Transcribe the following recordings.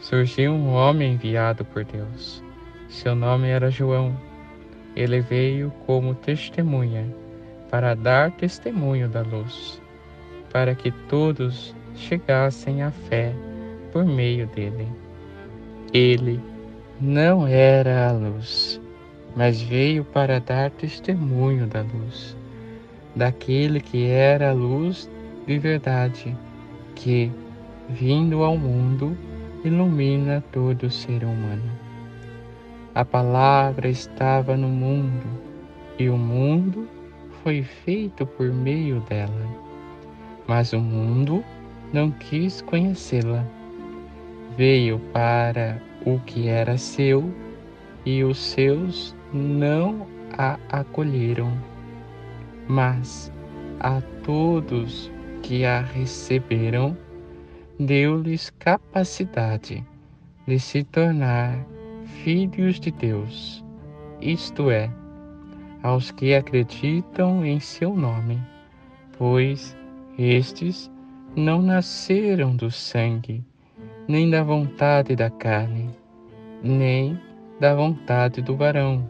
surgiu um homem enviado por Deus. Seu nome era João. Ele veio como testemunha para dar testemunho da luz, para que todos chegassem à fé por meio dele. Ele não era a luz, mas veio para dar testemunho da luz, daquele que era a luz de verdade, que, vindo ao mundo, ilumina todo ser humano. A palavra estava no mundo e o mundo foi feito por meio dela, mas o mundo não quis conhecê-la. Veio para o que era seu e os seus não a acolheram. Mas a todos que a receberam, deu-lhes capacidade de se tornar filhos de Deus, isto é, aos que acreditam em seu nome, pois estes não nasceram do sangue, nem da vontade da carne, nem da vontade do varão,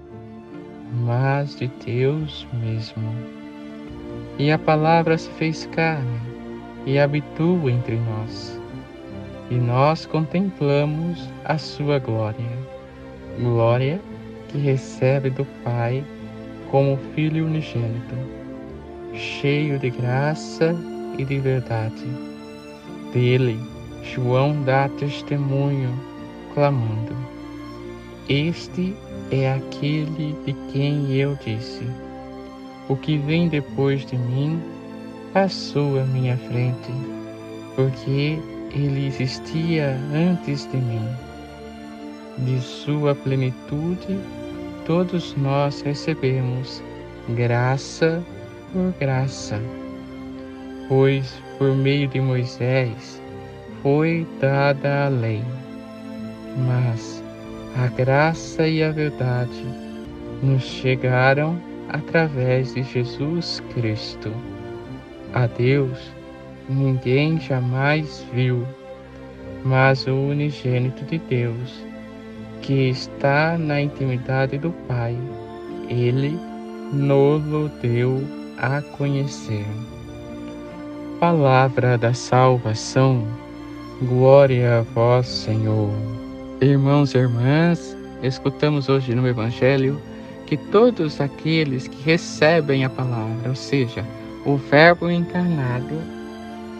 mas de Deus mesmo. E a palavra se fez carne e habitua entre nós e nós contemplamos a sua glória, glória que recebe do Pai como Filho unigênito, cheio de graça e de verdade. Dele, João dá testemunho, clamando: Este é aquele de quem eu disse: O que vem depois de mim passou à minha frente, porque ele existia antes de mim. De sua plenitude, todos nós recebemos graça por graça, pois por meio de Moisés foi dada a lei, mas a graça e a verdade nos chegaram através de Jesus Cristo. A Deus ninguém jamais viu, mas o unigênito de Deus, que está na intimidade do Pai, ele nos deu a conhecer. Palavra da salvação, glória a vós, Senhor. Irmãos e irmãs, escutamos hoje no Evangelho que todos aqueles que recebem a palavra, ou seja, o Verbo encarnado,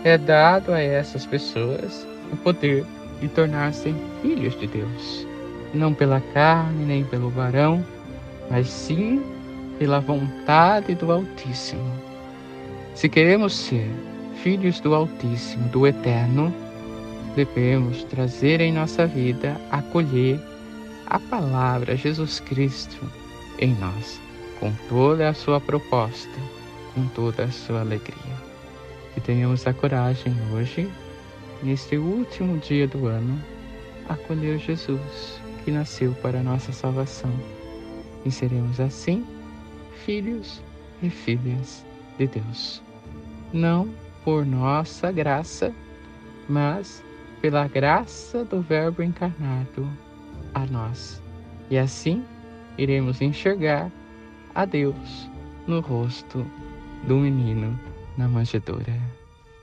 é dado a essas pessoas o poder de tornar-se filhos de Deus, não pela carne nem pelo varão, mas sim pela vontade do Altíssimo. Se queremos ser filhos do Altíssimo, do Eterno, devemos trazer em nossa vida, acolher a palavra Jesus Cristo em nós, com toda a sua proposta, com toda a sua alegria que tenhamos a coragem hoje, neste último dia do ano, acolher Jesus, que nasceu para a nossa salvação, e seremos assim filhos e filhas de Deus. Não por nossa graça, mas pela graça do Verbo encarnado a nós. E assim iremos enxergar a Deus no rosto do menino na manjedoura